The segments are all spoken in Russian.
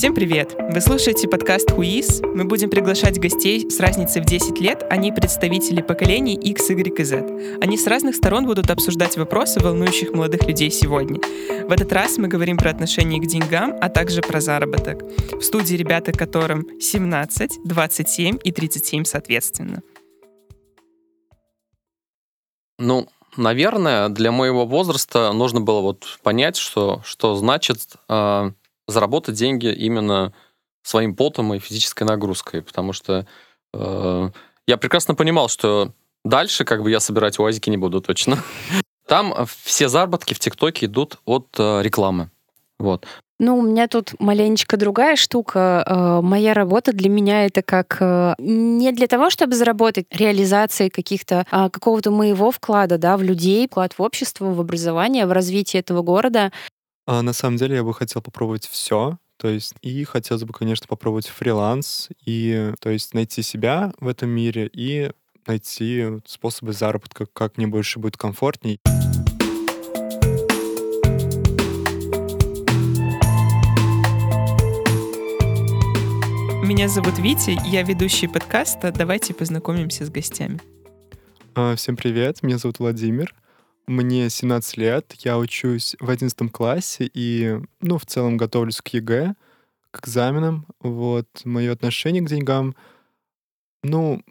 Всем привет! Вы слушаете подкаст «Хуиз». Мы будем приглашать гостей с разницей в 10 лет. Они представители поколений X, Y и Z. Они с разных сторон будут обсуждать вопросы, волнующих молодых людей сегодня. В этот раз мы говорим про отношение к деньгам, а также про заработок. В студии ребята, которым 17, 27 и 37 соответственно. Ну, наверное, для моего возраста нужно было вот понять, что, что значит э, заработать деньги именно своим потом и физической нагрузкой, потому что э, я прекрасно понимал, что дальше как бы я собирать уазики не буду точно. Там все заработки в ТикТоке идут от э, рекламы. Вот. Ну, у меня тут маленечко другая штука. Э, моя работа для меня это как э, не для того, чтобы заработать реализацией каких-то а, какого-то моего вклада, да, в людей, вклад в общество, в образование, в развитие этого города. А, на самом деле я бы хотел попробовать все. То есть, и хотелось бы, конечно, попробовать фриланс, и, то есть, найти себя в этом мире и найти способы заработка, как мне больше будет комфортней. Меня зовут Витя, я ведущий подкаста. Давайте познакомимся с гостями. А, всем привет, меня зовут Владимир. Мне 17 лет, я учусь в 11 классе и, ну, в целом готовлюсь к ЕГЭ, к экзаменам. Вот, мое отношение к деньгам, ну,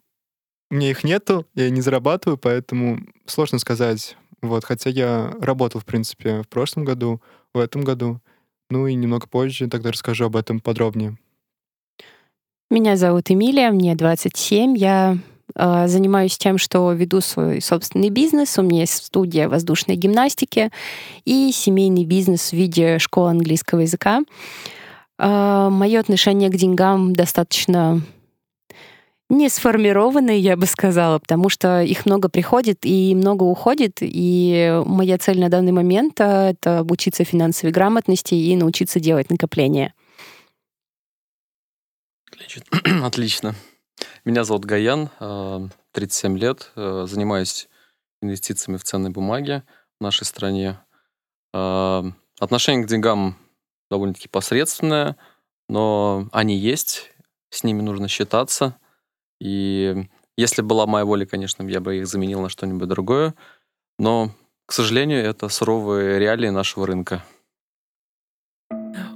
меня их нету, я не зарабатываю, поэтому сложно сказать. Вот, хотя я работал, в принципе, в прошлом году, в этом году. Ну и немного позже тогда расскажу об этом подробнее. Меня зовут Эмилия, мне 27. Я занимаюсь тем, что веду свой собственный бизнес. У меня есть студия воздушной гимнастики и семейный бизнес в виде школы английского языка. Э, мое отношение к деньгам достаточно не сформированное, я бы сказала, потому что их много приходит и много уходит. И моя цель на данный момент — это обучиться финансовой грамотности и научиться делать накопления. Отлично. Меня зовут Гаян, 37 э, лет, э, занимаюсь инвестициями в ценные бумаги в нашей стране. Э, отношение к деньгам довольно-таки посредственное, но они есть, с ними нужно считаться. И если была моя воля, конечно, я бы их заменил на что-нибудь другое. Но, к сожалению, это суровые реалии нашего рынка.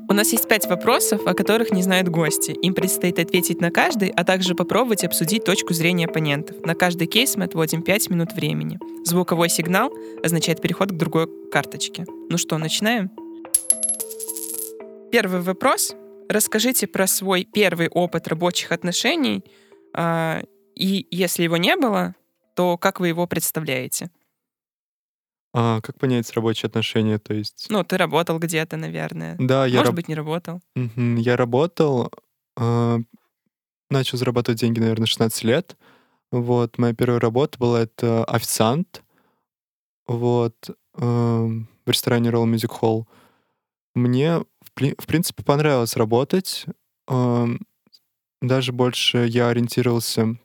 У нас есть пять вопросов, о которых не знают гости. Им предстоит ответить на каждый, а также попробовать обсудить точку зрения оппонентов. На каждый кейс мы отводим 5 минут времени. Звуковой сигнал означает переход к другой карточке. Ну что, начинаем? Первый вопрос. Расскажите про свой первый опыт рабочих отношений, а, и если его не было, то как вы его представляете? А как понять рабочие отношения? То есть... Ну, ты работал где-то, наверное. Да, я... Может раб... быть, не работал. Мгм, Я работал, э, начал зарабатывать деньги, наверное, 16 лет. Вот, моя первая работа была это официант. Вот, э, в ресторане Roll Music Hall. Мне, в, в принципе, понравилось работать. Э, даже больше я ориентировался,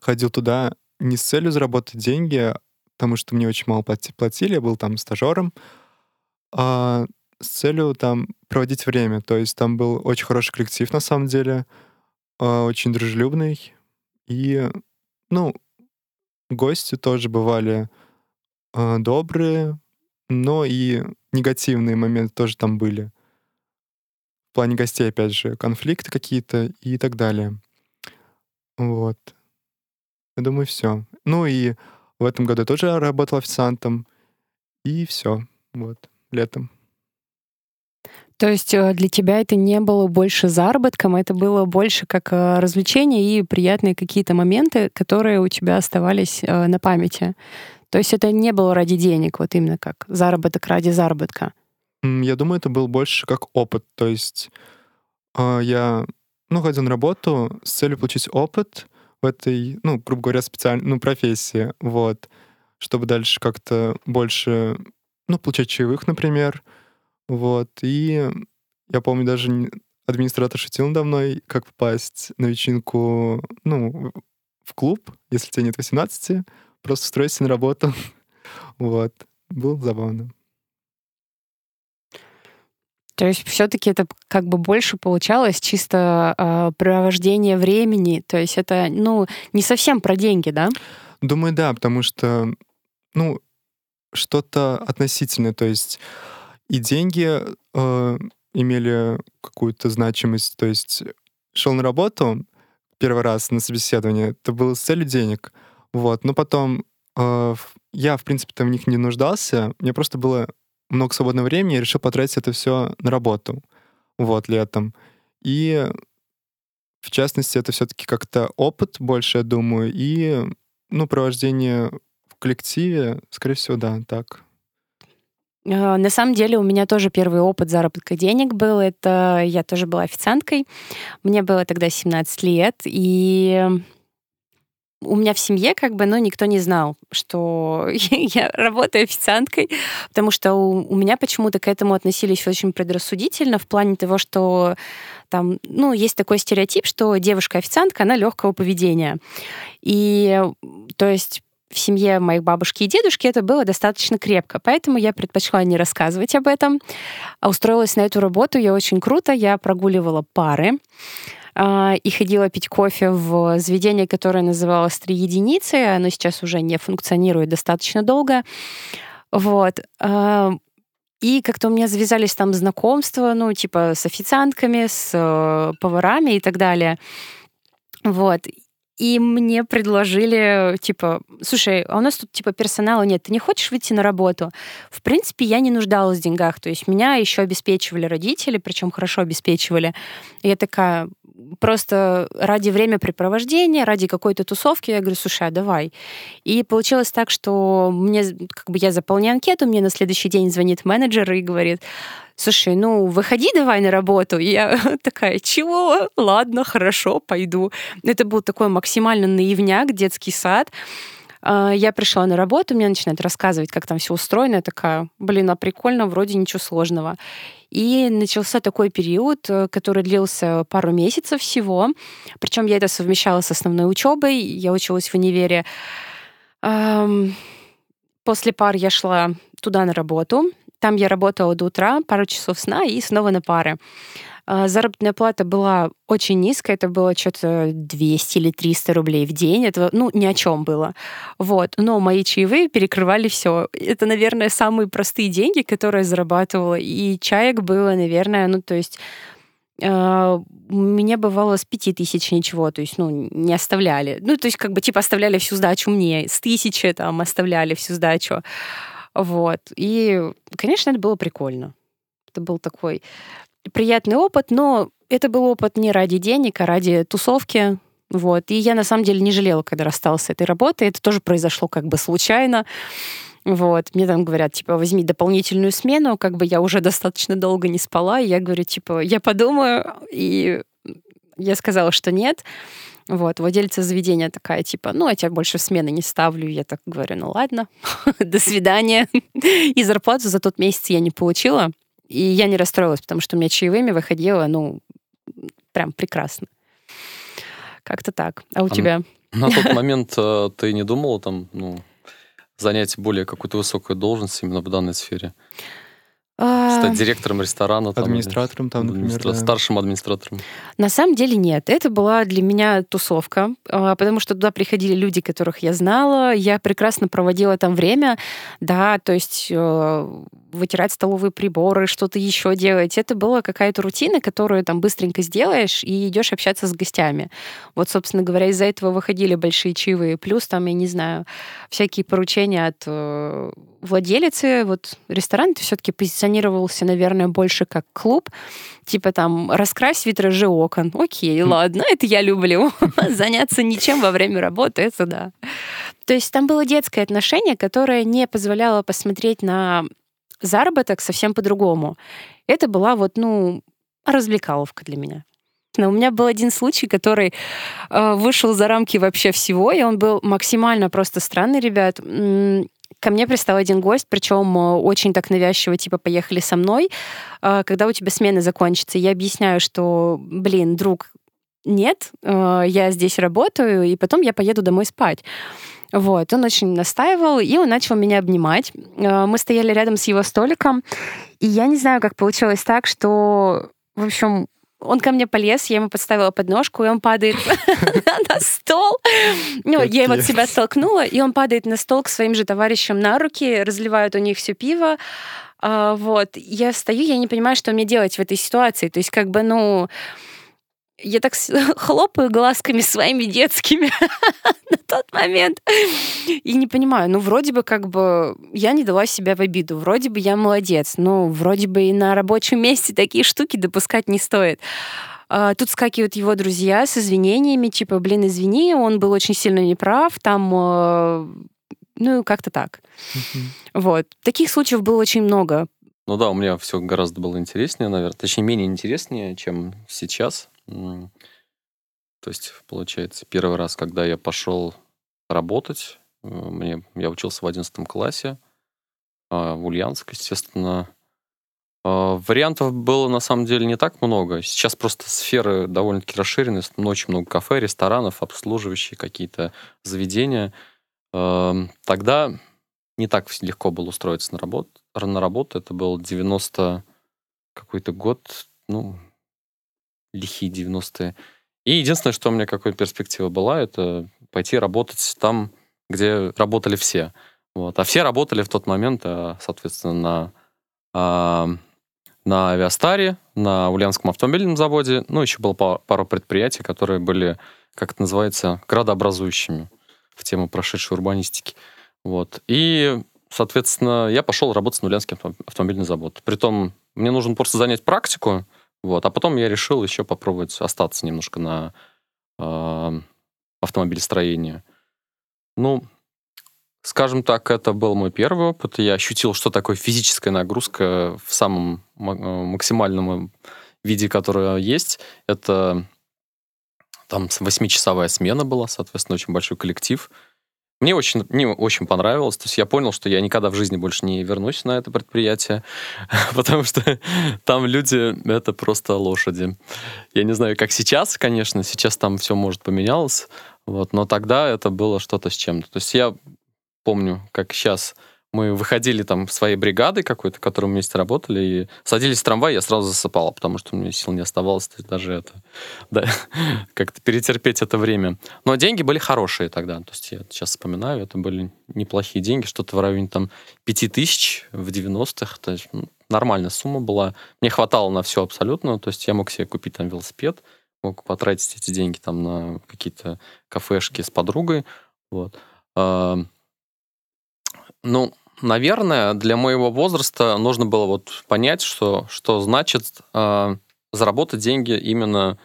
ходил туда не с целью заработать деньги, потому что мне очень мало платили, я был там стажером, а с целью там проводить время. То есть там был очень хороший коллектив на самом деле, а, очень дружелюбный. И, ну, гости тоже бывали а, добрые, но и негативные моменты тоже там были. В плане гостей, опять же, конфликты какие-то и так далее. Вот. Я думаю, все. Ну и в этом году я тоже работал официантом. И все. Вот. Летом. То есть э, для тебя это не было больше заработком, это было больше как э, развлечение и приятные какие-то моменты, которые у тебя оставались э, на памяти. То есть это не было ради денег, вот именно как заработок ради заработка. Я думаю, это был больше как опыт. То есть я ну, ходил на работу с целью получить опыт, в этой, ну, грубо говоря, специальной, ну, профессии, вот, чтобы дальше как-то больше, ну, получать чаевых, например, вот, и я помню, даже администратор шутил надо мной, как попасть на вечеринку, ну, в клуб, если тебе нет 18, просто стройся на работу, вот, было забавно. То есть все-таки это как бы больше получалось чисто э, провождение времени. То есть это, ну, не совсем про деньги, да? Думаю, да, потому что, ну, что-то относительное. То есть и деньги э, имели какую-то значимость. То есть шел на работу первый раз на собеседование, это было с целью денег. Вот. Но потом э, я, в принципе, там в них не нуждался. Мне просто было много свободного времени, я решил потратить это все на работу. Вот, летом. И в частности, это все-таки как-то опыт больше, я думаю, и, ну, провождение в коллективе, скорее всего, да, так. А, на самом деле у меня тоже первый опыт заработка денег был. Это я тоже была официанткой. Мне было тогда 17 лет, и у меня в семье как бы, ну, никто не знал, что я работаю официанткой, потому что у, у меня почему-то к этому относились очень предрассудительно в плане того, что там, ну, есть такой стереотип, что девушка-официантка, она легкого поведения. И, то есть, в семье моих бабушки и дедушки это было достаточно крепко, поэтому я предпочла не рассказывать об этом. А устроилась на эту работу я очень круто, я прогуливала пары, и ходила пить кофе в заведение, которое называлось «Три единицы». Оно сейчас уже не функционирует достаточно долго. Вот. А, и как-то у меня завязались там знакомства, ну, типа с официантками, с э, поварами и так далее. Вот. И мне предложили, типа, слушай, а у нас тут, типа, персонала нет, ты не хочешь выйти на работу? В принципе, я не нуждалась в деньгах, то есть меня еще обеспечивали родители, причем хорошо обеспечивали. И я такая, просто ради времяпрепровождения, ради какой-то тусовки, я говорю, слушай, а давай. И получилось так, что мне, как бы я заполняю анкету, мне на следующий день звонит менеджер и говорит, слушай, ну, выходи давай на работу. И я такая, чего? Ладно, хорошо, пойду. Это был такой максимально наивняк, детский сад. А, я пришла на работу, мне начинают рассказывать, как там все устроено. Я такая, блин, а прикольно, вроде ничего сложного. И начался такой период, э, который длился пару месяцев всего. Причем я это совмещала с основной учебой. Я училась в универе. После пар я шла туда на работу. Там я работала до утра, пару часов сна и снова на пары. А, заработная плата была очень низкая, это было что-то 200 или 300 рублей в день, это, ну, ни о чем было. Вот. Но мои чаевые перекрывали все. Это, наверное, самые простые деньги, которые я зарабатывала. И чаек было, наверное, ну, то есть Uh, мне бывало с пяти тысяч ничего, то есть, ну, не оставляли. Ну, то есть, как бы, типа, оставляли всю сдачу мне, с тысячи там оставляли всю сдачу. Вот. И, конечно, это было прикольно. Это был такой приятный опыт, но это был опыт не ради денег, а ради тусовки. Вот. И я на самом деле не жалела, когда рассталась с этой работой. Это тоже произошло как бы случайно. Вот. Мне там говорят, типа, возьми дополнительную смену, как бы я уже достаточно долго не спала, и я говорю, типа, я подумаю, и я сказала, что нет. Вот, владельца заведения такая, типа, ну, я тебя больше в смены не ставлю. Я так говорю, ну ладно, до свидания. И зарплату за тот месяц я не получила. И я не расстроилась, потому что у меня чаевыми выходило, ну, прям прекрасно. Как-то так. А у а тебя? На тот момент э, ты не думала там, ну, занять более какую-то высокую должность именно в данной сфере? Стать директором ресторана. Там, администратором там, например. Администра... Да. Старшим администратором. На самом деле нет. Это была для меня тусовка, а, потому что туда приходили люди, которых я знала. Я прекрасно проводила там время. Да, то есть э, вытирать столовые приборы, что-то еще делать. Это была какая-то рутина, которую там быстренько сделаешь и идешь общаться с гостями. Вот, собственно говоря, из-за этого выходили большие чаевые. Плюс там, я не знаю, всякие поручения от э, владелицы. Вот ресторан все-таки позиционировался, наверное, больше как клуб. Типа там раскрась витражи окон. Окей, ладно, это я люблю. Заняться ничем во время работы, это да. То есть там было детское отношение, которое не позволяло посмотреть на заработок совсем по-другому. Это была вот, ну, развлекаловка для меня. У меня был один случай, который э, вышел за рамки вообще всего, и он был максимально просто странный, ребят. Ко мне пристал один гость, причем э, очень так навязчиво, типа, поехали со мной, э, когда у тебя смена закончится. Я объясняю, что, блин, друг, нет, э, я здесь работаю, и потом я поеду домой спать. Вот, он очень настаивал, и он начал меня обнимать. Э, мы стояли рядом с его столиком, и я не знаю, как получилось так, что, в общем, он ко мне полез, я ему подставила подножку, и он падает на стол. Ну, я его от себя столкнула, и он падает на стол к своим же товарищам на руки, разливают у них все пиво. А, вот. Я стою, я не понимаю, что мне делать в этой ситуации. То есть, как бы, ну, я так хлопаю глазками своими детскими на тот момент и не понимаю, ну вроде бы как бы я не дала себя в обиду, вроде бы я молодец, но вроде бы и на рабочем месте такие штуки допускать не стоит. А, тут скакивают его друзья с извинениями, типа, блин, извини, он был очень сильно неправ, там, э, ну, как-то так. Вот. Таких случаев было очень много. Ну да, у меня все гораздо было интереснее, наверное. Точнее, менее интереснее, чем сейчас. То есть, получается, первый раз, когда я пошел работать, э, мне, я учился в 11 классе, а, в Ульяновск, естественно. А, вариантов было на самом деле не так много. Сейчас просто сферы довольно-таки расширены, очень много кафе, ресторанов, обслуживающие какие-то заведения. Тогда не так легко было устроиться на работу. На работу. Это был 90 какой-то год, ну, лихие 90-е. И единственное, что у меня какая перспектива была, это пойти работать там, где работали все. Вот. А все работали в тот момент, э, соответственно, на, а, на Авиастаре, на Ульяновском автомобильном заводе. Ну, еще было пару предприятий, которые были, как это называется, градообразующими в тему прошедшей урбанистики. Вот. И, соответственно, я пошел работать на Ульяновский автомобильный завод. Притом мне нужно просто занять практику, вот. А потом я решил еще попробовать остаться немножко на э, автомобилестроении. Ну, скажем так, это был мой первый опыт. Я ощутил, что такое физическая нагрузка в самом максимальном виде, которая есть. Это там восьмичасовая смена была, соответственно, очень большой коллектив. Мне очень, мне очень понравилось. То есть я понял, что я никогда в жизни больше не вернусь на это предприятие, потому что там люди — это просто лошади. Я не знаю, как сейчас, конечно, сейчас там все может поменялось, вот, но тогда это было что-то с чем-то. То есть я помню, как сейчас мы выходили там своей бригадой какой-то, которой мы вместе работали, и садились в трамвай, я сразу засыпал, потому что у меня сил не оставалось то есть даже это, да, как-то перетерпеть это время. Но деньги были хорошие тогда, то есть я сейчас вспоминаю, это были неплохие деньги, что-то в районе там 5 тысяч в 90-х, то есть ну, нормальная сумма была. Мне хватало на все абсолютно, то есть я мог себе купить там велосипед, мог потратить эти деньги там на какие-то кафешки с подругой, вот. Ну, наверное, для моего возраста нужно было вот понять, что, что значит э, заработать деньги именно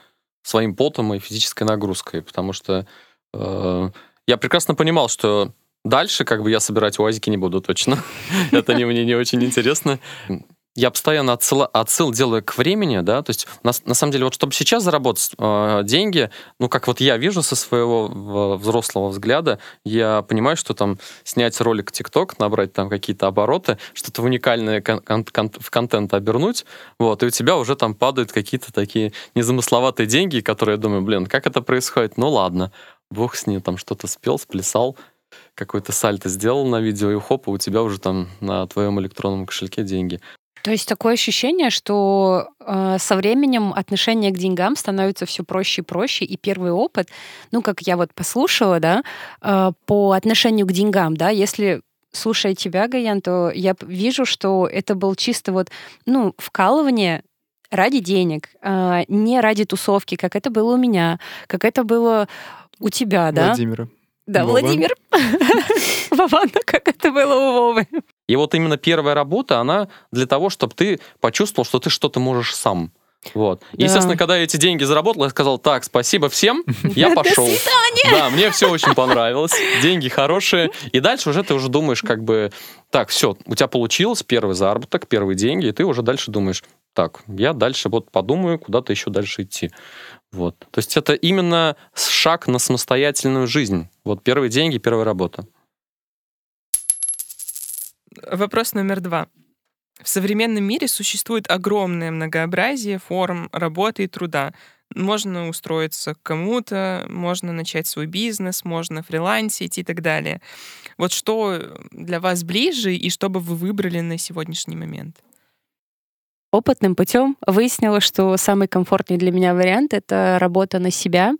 своим потом и физической нагрузкой, потому что э, я прекрасно понимал, что дальше как бы я собирать УАЗики не буду точно. Это мне не очень интересно я постоянно отсыл, отсыл делаю к времени, да, то есть на, на самом деле вот чтобы сейчас заработать э, деньги, ну как вот я вижу со своего взрослого взгляда, я понимаю, что там снять ролик TikTok, набрать там какие-то обороты, что-то уникальное кон- кон- в контент обернуть, вот, и у тебя уже там падают какие-то такие незамысловатые деньги, которые я думаю, блин, как это происходит? Ну ладно, бог с ним, там что-то спел, сплясал, какой-то сальто сделал на видео, и хоп, у тебя уже там на твоем электронном кошельке деньги. То есть такое ощущение, что э, со временем отношение к деньгам становится все проще и проще, и первый опыт, ну, как я вот послушала, да, э, по отношению к деньгам, да, если слушая тебя, Гаян, то я вижу, что это был чисто вот, ну, вкалывание ради денег, э, не ради тусовки, как это было у меня, как это было у тебя, да? Владимира. Да, Вова. Владимир. Вован, как это было у Вовы. И вот именно первая работа, она для того, чтобы ты почувствовал, что ты что-то можешь сам. Вот. Да. Естественно, когда я эти деньги заработал, я сказал, так, спасибо всем, я пошел. Да, мне все очень понравилось, деньги хорошие. И дальше уже ты уже думаешь, как бы, так, все, у тебя получилось первый заработок, первые деньги, и ты уже дальше думаешь, так, я дальше вот подумаю, куда-то еще дальше идти. Вот. То есть это именно шаг на самостоятельную жизнь. Вот первые деньги, первая работа. Вопрос номер два. В современном мире существует огромное многообразие форм работы и труда. Можно устроиться к кому-то, можно начать свой бизнес, можно фрилансить и так далее. Вот что для вас ближе и что бы вы выбрали на сегодняшний момент? Опытным путем выяснила, что самый комфортный для меня вариант — это работа на себя.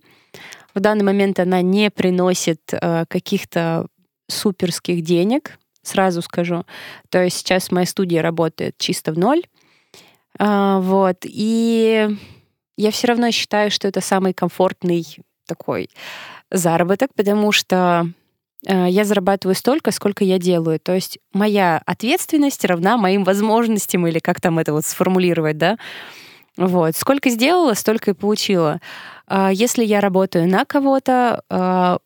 В данный момент она не приносит э, каких-то суперских денег, сразу скажу. То есть сейчас моя студия работает чисто в ноль. А, вот. И я все равно считаю, что это самый комфортный такой заработок, потому что э, я зарабатываю столько, сколько я делаю. То есть моя ответственность равна моим возможностям, или как там это вот сформулировать, да? Вот. Сколько сделала, столько и получила. А если я работаю на кого-то, а,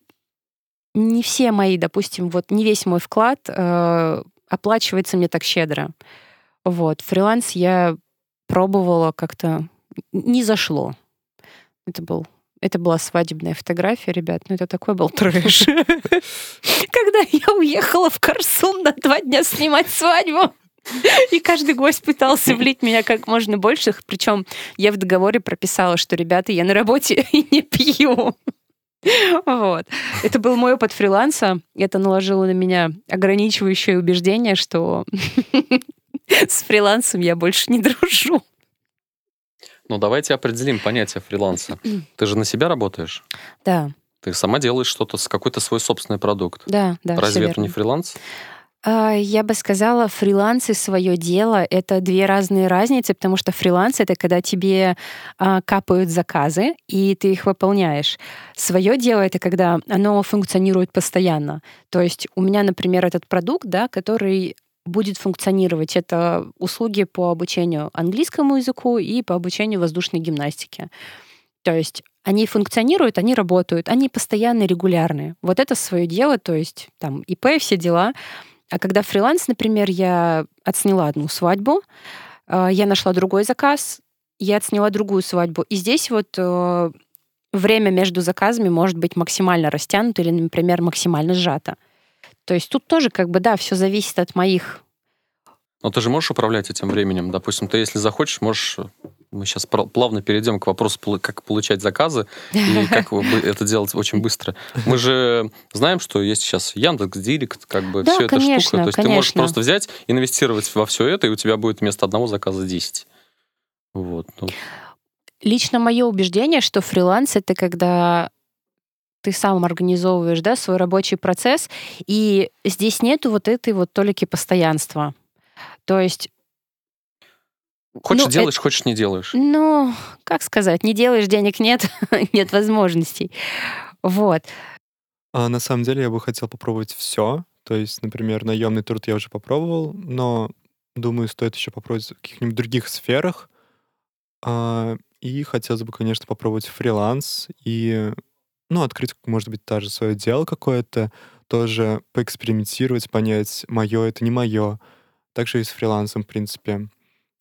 не все мои, допустим, вот не весь мой вклад э, оплачивается мне так щедро. Вот. Фриланс я пробовала как-то не зашло. Это был это была свадебная фотография, ребят. Ну, это такой был трэш. Когда я уехала в Корсун на два дня снимать свадьбу, и каждый гость пытался влить меня как можно больше. Причем я в договоре прописала, что, ребята, я на работе и не пью. Вот. Это был мой опыт фриланса. Это наложило на меня ограничивающее убеждение, что с фрилансом я больше не дружу. Ну, давайте определим понятие фриланса. Ты же на себя работаешь? Да. Ты сама делаешь что-то какой-то свой собственный продукт. Да, да. Разве это не фриланс? А, я бы сказала, фриланс и свое дело — это две разные разницы, потому что фриланс — это когда тебе а, капают заказы, и ты их выполняешь. Свое дело — это когда оно функционирует постоянно. То есть у меня, например, этот продукт, да, который будет функционировать. Это услуги по обучению английскому языку и по обучению воздушной гимнастике. То есть они функционируют, они работают, они постоянно регулярные. Вот это свое дело, то есть там ИП, все дела — а когда фриланс, например, я отсняла одну свадьбу, э, я нашла другой заказ, я отсняла другую свадьбу. И здесь вот э, время между заказами может быть максимально растянуто или, например, максимально сжато. То есть тут тоже как бы, да, все зависит от моих но ты же можешь управлять этим временем. Допустим, ты, если захочешь, можешь... Мы сейчас плавно перейдем к вопросу, как получать заказы и как это делать очень быстро. Мы же знаем, что есть сейчас Яндекс, Директ, как бы да, все конечно, эта штука. То есть конечно. ты можешь просто взять, инвестировать во все это, и у тебя будет вместо одного заказа 10. Вот. Ну. Лично мое убеждение, что фриланс это когда ты сам организовываешь да, свой рабочий процесс, и здесь нету вот этой вот толики постоянства. То есть Хочешь ну, делаешь, это, хочешь не делаешь. Ну, как сказать, не делаешь, денег нет, нет возможностей. Вот. А на самом деле я бы хотел попробовать все. То есть, например, наемный труд я уже попробовал, но думаю, стоит еще попробовать в каких-нибудь других сферах. А, и хотелось бы, конечно, попробовать фриланс и, ну, открыть, может быть, даже свое дело какое-то, тоже поэкспериментировать, понять, мое это не мое. Также и с фрилансом, в принципе.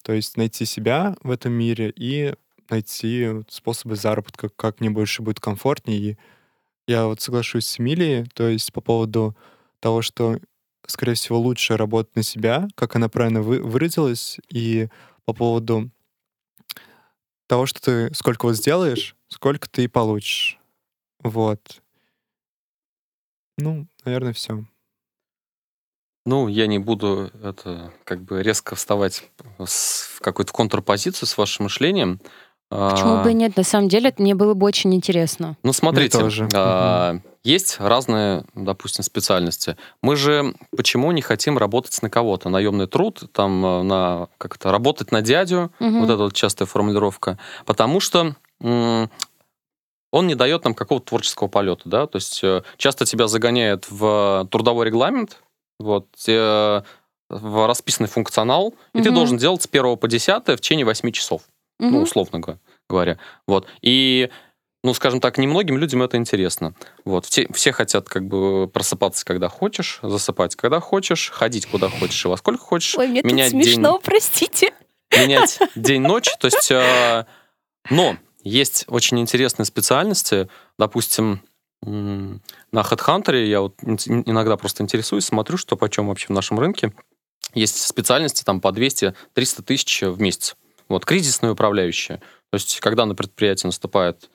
То есть найти себя в этом мире и найти способы заработка, как мне больше будет комфортнее. И я вот соглашусь с Эмилией, то есть по поводу того, что, скорее всего, лучше работать на себя, как она правильно вы, выразилась, и по поводу того, что ты сколько вот сделаешь, сколько ты и получишь. Вот. Ну, наверное, все. Ну, я не буду это как бы резко вставать в какую-то контрпозицию с вашим мышлением. Почему а, бы и нет? На самом деле, это мне было бы очень интересно. Ну, смотрите, а, угу. есть разные, допустим, специальности. Мы же почему не хотим работать на кого-то? Наемный труд, там, э, на как-то работать на дядю, угу. вот эта вот частая формулировка. Потому что он не дает нам какого-то творческого полета, да, то есть э, часто тебя загоняет в трудовой регламент, вот, э, в расписанный функционал, и угу. ты должен делать с 1 по 10 в течение 8 часов, угу. ну, условно говоря. Вот. И ну, скажем так, немногим людям это интересно. Вот. Все, все хотят как бы просыпаться, когда хочешь, засыпать, когда хочешь, ходить куда хочешь и во сколько хочешь. Ой, мне менять тут смешно, день, простите. Менять день-ночь. То есть, э, но есть очень интересные специальности, допустим, на HeadHunter я вот иногда просто интересуюсь, смотрю, что почем вообще в нашем рынке. есть специальности там по 200-300 тысяч в месяц. Вот, кризисные управляющие. То есть, когда на предприятии наступает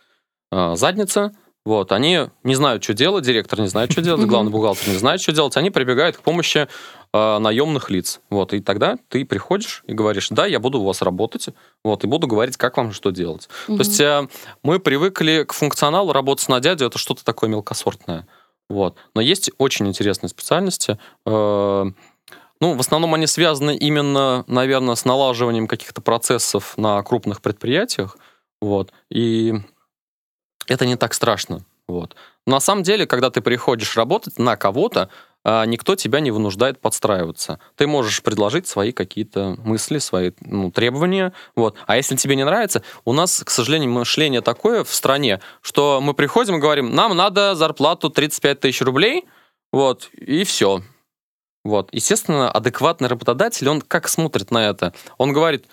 э, задница, вот, они не знают, что делать, директор не знает, что делать, главный бухгалтер не знает, что делать, они прибегают к помощи э, наемных лиц. Вот, и тогда ты приходишь и говоришь, да, я буду у вас работать, вот, и буду говорить, как вам что делать. То есть э, мы привыкли к функционалу работать на дядю, это что-то такое мелкосортное. Вот. Но есть очень интересные специальности. Э, ну, в основном они связаны именно, наверное, с налаживанием каких-то процессов на крупных предприятиях. Вот. И это не так страшно. Вот. На самом деле, когда ты приходишь работать на кого-то, никто тебя не вынуждает подстраиваться. Ты можешь предложить свои какие-то мысли, свои ну, требования. Вот. А если тебе не нравится, у нас, к сожалению, мышление такое в стране, что мы приходим и говорим, нам надо зарплату 35 тысяч рублей, вот, и все. Вот. Естественно, адекватный работодатель, он как смотрит на это? Он говорит,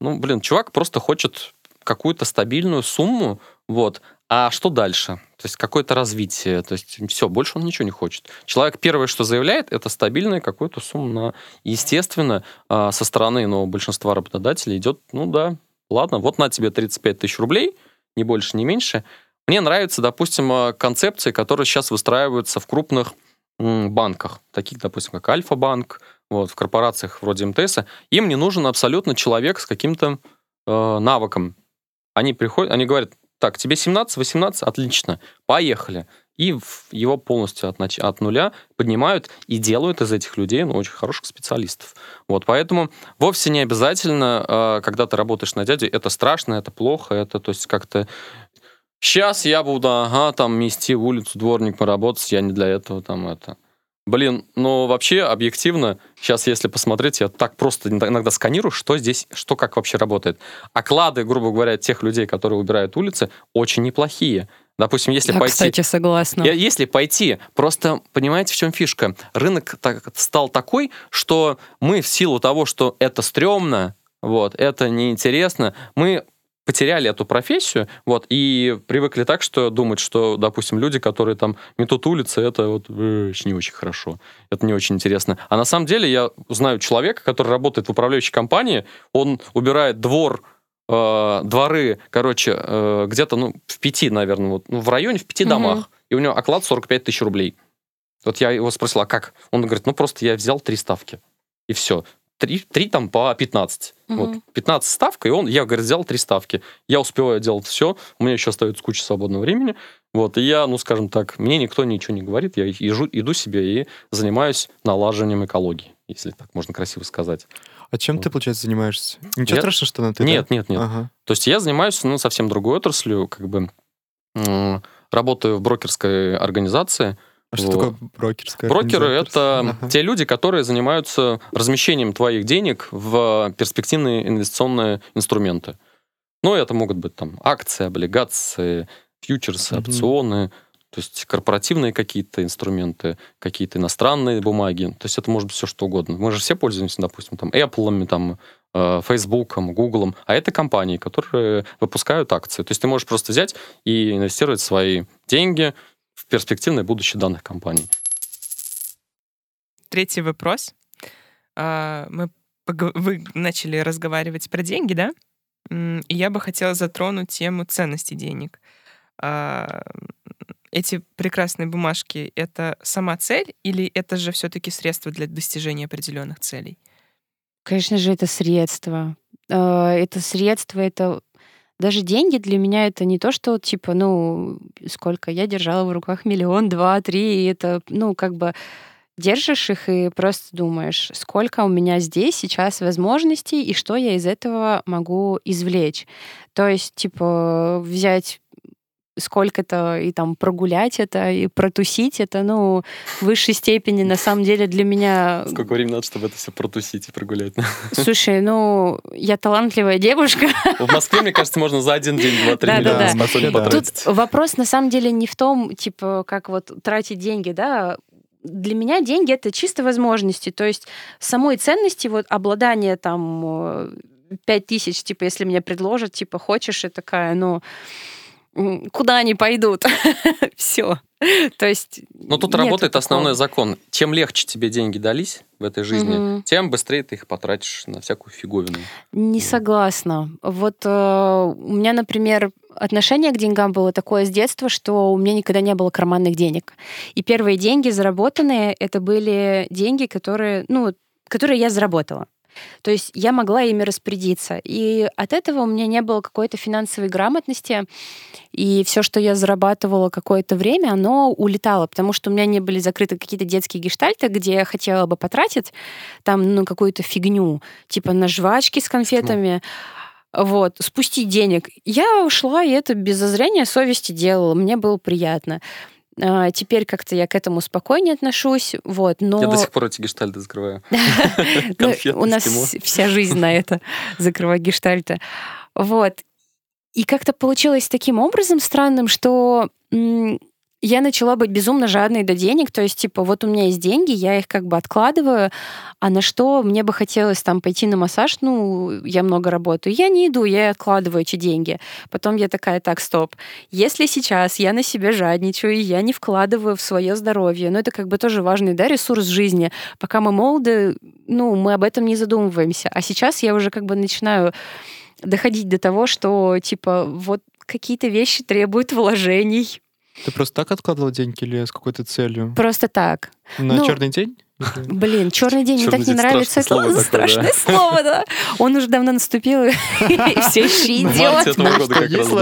ну, блин, чувак просто хочет какую-то стабильную сумму, вот, а что дальше? То есть какое-то развитие, то есть все, больше он ничего не хочет. Человек первое, что заявляет, это стабильная какую-то сумму на... Естественно, а, со стороны но большинства работодателей идет, ну да, ладно, вот на тебе 35 тысяч рублей, ни больше, ни меньше. Мне нравятся, допустим, а, концепции, которые сейчас выстраиваются в крупных банках, таких, допустим, как Альфа-банк, вот, в корпорациях вроде МТС, им не нужен абсолютно человек с каким-то э, навыком. Они приходят, они говорят, так, тебе 17, 18, отлично, поехали. И его полностью от, нач... от нуля поднимают и делают из этих людей ну, очень хороших специалистов. Вот, поэтому вовсе не обязательно, э, когда ты работаешь на дядю, это страшно, это плохо, это то есть как-то Сейчас я буду, ага, там мести улицу, дворник поработать, я не для этого там это. Блин, ну вообще объективно, сейчас если посмотреть, я так просто иногда сканирую, что здесь, что как вообще работает. Оклады, грубо говоря, тех людей, которые убирают улицы, очень неплохие. Допустим, если Я, пойти... кстати, согласна. Если пойти, просто понимаете, в чем фишка? Рынок так, стал такой, что мы в силу того, что это стрёмно, вот, это неинтересно, мы потеряли эту профессию, вот, и привыкли так, что думать, что, допустим, люди, которые там метут улицы, это вот э, не очень хорошо, это не очень интересно. А на самом деле я знаю человека, который работает в управляющей компании, он убирает двор, э, дворы, короче, э, где-то, ну, в пяти, наверное, вот, ну, в районе, в пяти угу. домах, и у него оклад 45 тысяч рублей. Вот я его спросил, а как? Он говорит, ну, просто я взял три ставки, и все. Три, три там по 15. Угу. Вот, 15 ставка, и он, я, говорит, взял три ставки. Я успеваю делать все, у меня еще остается куча свободного времени. Вот, и я, ну, скажем так, мне никто ничего не говорит, я езжу, иду себе и занимаюсь налаживанием экологии, если так можно красиво сказать. А чем вот. ты, получается, занимаешься? Ничего я... страшного, что на ты? Нет, да? нет, нет. Ага. То есть я занимаюсь, ну, совсем другой отраслью, как бы работаю в брокерской организации, а что вот. такое брокерская Брокеры — это ага. те люди, которые занимаются размещением твоих денег в перспективные инвестиционные инструменты. Ну, это могут быть там акции, облигации, фьючерсы, угу. опционы, то есть корпоративные какие-то инструменты, какие-то иностранные бумаги. То есть это может быть все что угодно. Мы же все пользуемся, допустим, там, Apple, там, э, Facebook, Google, а это компании, которые выпускают акции. То есть ты можешь просто взять и инвестировать свои деньги перспективное будущее данных компаний. Третий вопрос. А, мы вы начали разговаривать про деньги, да? И я бы хотела затронуть тему ценности денег. А, эти прекрасные бумажки — это сама цель или это же все-таки средство для достижения определенных целей? Конечно же, это средство. А, это средство, это даже деньги для меня это не то, что типа, ну, сколько я держала в руках миллион, два, три, и это, ну, как бы держишь их и просто думаешь, сколько у меня здесь сейчас возможностей и что я из этого могу извлечь. То есть, типа, взять сколько-то и там прогулять это, и протусить это, ну, в высшей степени, на самом деле, для меня... Сколько времени надо, чтобы это все протусить и прогулять? Слушай, ну, я талантливая девушка. В Москве, мне кажется, можно за один день два-три миллиона да, да. Тут вопрос, на самом деле, не в том, типа, как вот тратить деньги, да, для меня деньги это чисто возможности, то есть самой ценности, вот обладание там э, пять тысяч, типа, если мне предложат, типа, хочешь, и такая, ну, м, куда они пойдут? Все. То есть... Но тут работает такого. основной закон. Чем легче тебе деньги дались в этой жизни, тем быстрее ты их потратишь на всякую фиговину. Не согласна. Вот э, у меня, например, отношение к деньгам было такое с детства, что у меня никогда не было карманных денег. И первые деньги заработанные, это были деньги, которые, ну, которые я заработала. То есть я могла ими распорядиться. И от этого у меня не было какой-то финансовой грамотности. И все, что я зарабатывала какое-то время, оно улетало, потому что у меня не были закрыты какие-то детские гештальты, где я хотела бы потратить там ну, какую-то фигню, типа на жвачки с конфетами. Вот, спустить денег. Я ушла, и это без зазрения совести делала. Мне было приятно. А, Теперь как-то я к этому спокойнее отношусь, вот, но... Я до сих пор эти гештальты закрываю. Ну, У нас вся жизнь на это закрывать гештальты. Вот. И как-то получилось таким образом странным, что я начала быть безумно жадной до денег. То есть, типа, вот у меня есть деньги, я их как бы откладываю, а на что мне бы хотелось там пойти на массаж, ну, я много работаю. Я не иду, я откладываю эти деньги. Потом я такая, так, стоп. Если сейчас я на себя жадничаю, и я не вкладываю в свое здоровье, ну, это как бы тоже важный, да, ресурс жизни. Пока мы молоды, ну, мы об этом не задумываемся. А сейчас я уже как бы начинаю доходить до того, что, типа, вот какие-то вещи требуют вложений. Ты просто так откладывал деньги или с какой-то целью? Просто так. На Ну, черный день? Блин, черный день мне так не нравится. страшное Это слово страшное слово, да. Он уже давно наступил, и все марте этого года как есть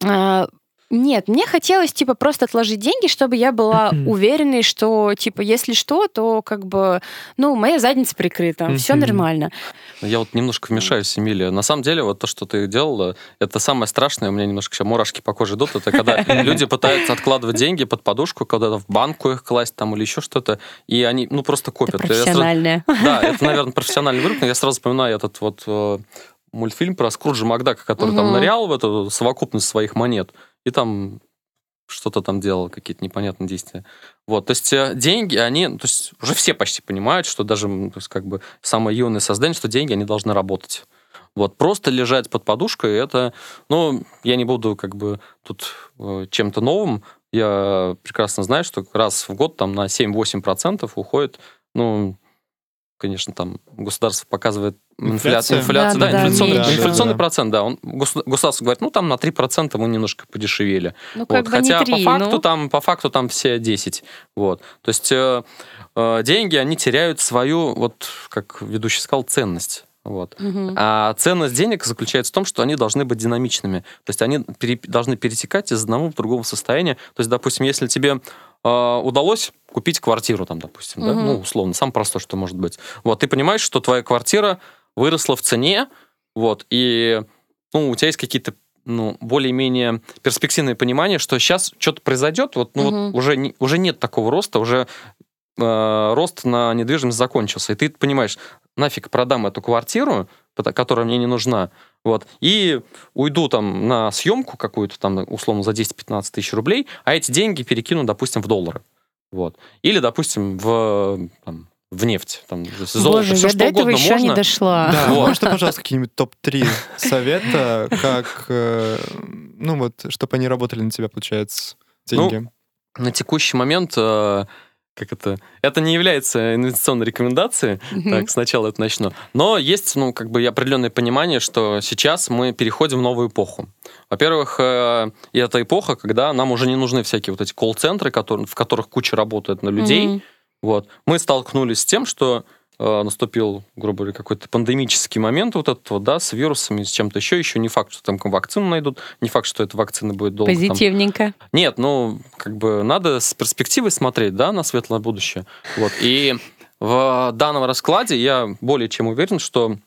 раз, Нет, мне хотелось, типа, просто отложить деньги, чтобы я была уверенной, что, типа, если что, то, как бы, ну, моя задница прикрыта, все нормально. Я вот немножко вмешаюсь, Эмилия. На самом деле, вот то, что ты делала, это самое страшное. У меня немножко сейчас мурашки по коже идут. Это когда люди пытаются откладывать деньги под подушку, когда-то в банку их класть там или еще что-то, и они, ну, просто Это копят. Сразу- профессиональное. Да, это, наверное, профессиональный выруб, но я сразу вспоминаю этот вот э, мультфильм про Скруджа Макдака, который там Мгм. нырял в эту совокупность своих монет, и там что-то там делал, какие-то непонятные действия. Вот, то есть э, деньги, они, то есть уже все почти понимают, что даже, то есть как бы самое юное создание, что деньги, они должны работать. Вот, просто лежать под подушкой, это, ну, я не буду как бы тут э, чем-то новым, я прекрасно знаю, что раз в год там на 7-8% уходит, ну, конечно, там государство показывает Инфляция? инфляцию, да, Да, да, да, инфляционный, инфляционный Да. процент, да, он, госу- государство говорит, ну, там на 3% мы немножко подешевели. Ну, Вот, хотя не три, по факту ну. там по факту там все 10. Вот. То есть э, э, деньги, они теряют свою, вот как ведущий сказал, ценность. Вот. Мгм. А ценность денег заключается в том, что они должны быть динамичными. То есть они пере- должны перетекать из одного в другого состояния. То есть, допустим, если тебе э, удалось купить квартиру, там, допустим, да, Мгм. ну, условно, самое простое, что может быть. Вот, ты понимаешь, что твоя квартира выросла в цене, вот, и ну, у тебя есть какие-то ну, более-менее перспективное понимание, что сейчас что-то произойдет, вот, ну, Мгм. вот уже, не- уже нет такого роста, уже э, рост на недвижимость закончился. И ты понимаешь, нафиг продам эту квартиру, которая мне не нужна, вот, и уйду там на съемку какую-то там, условно, за 10-15 тысяч рублей, а эти деньги перекину, допустим, в доллары. Вот. Или, допустим, в, там, в нефть. Там, золото, Боже, все я что до этого еще не можно. дошла. Да, Вот. можно, пожалуйста, какие-нибудь топ-3 совета, как, э, ну вот, чтобы они работали на тебя, получается, деньги? На текущий момент, э, как это, это не является инвестиционной рекомендацией. Так, сначала это начну. Но есть, ну, как бы определенное понимание, что сейчас мы переходим в новую эпоху. Во-первых, э, и это эпоха, когда нам уже не нужны всякие вот эти колл-центры, которые, в которых куча работает на людей. Вот. Мы столкнулись с тем, что э, наступил, грубо говоря, какой-то пандемический момент вот этот вот, да, с вирусами, с чем-то еще. Еще не факт, что там вакцину найдут, не факт, что эта вакцина будет долго там Позитивненько. нет, ну, как бы надо с перспективой смотреть, да, на светлое будущее. Вот. И в данном раскладе я более чем уверен, что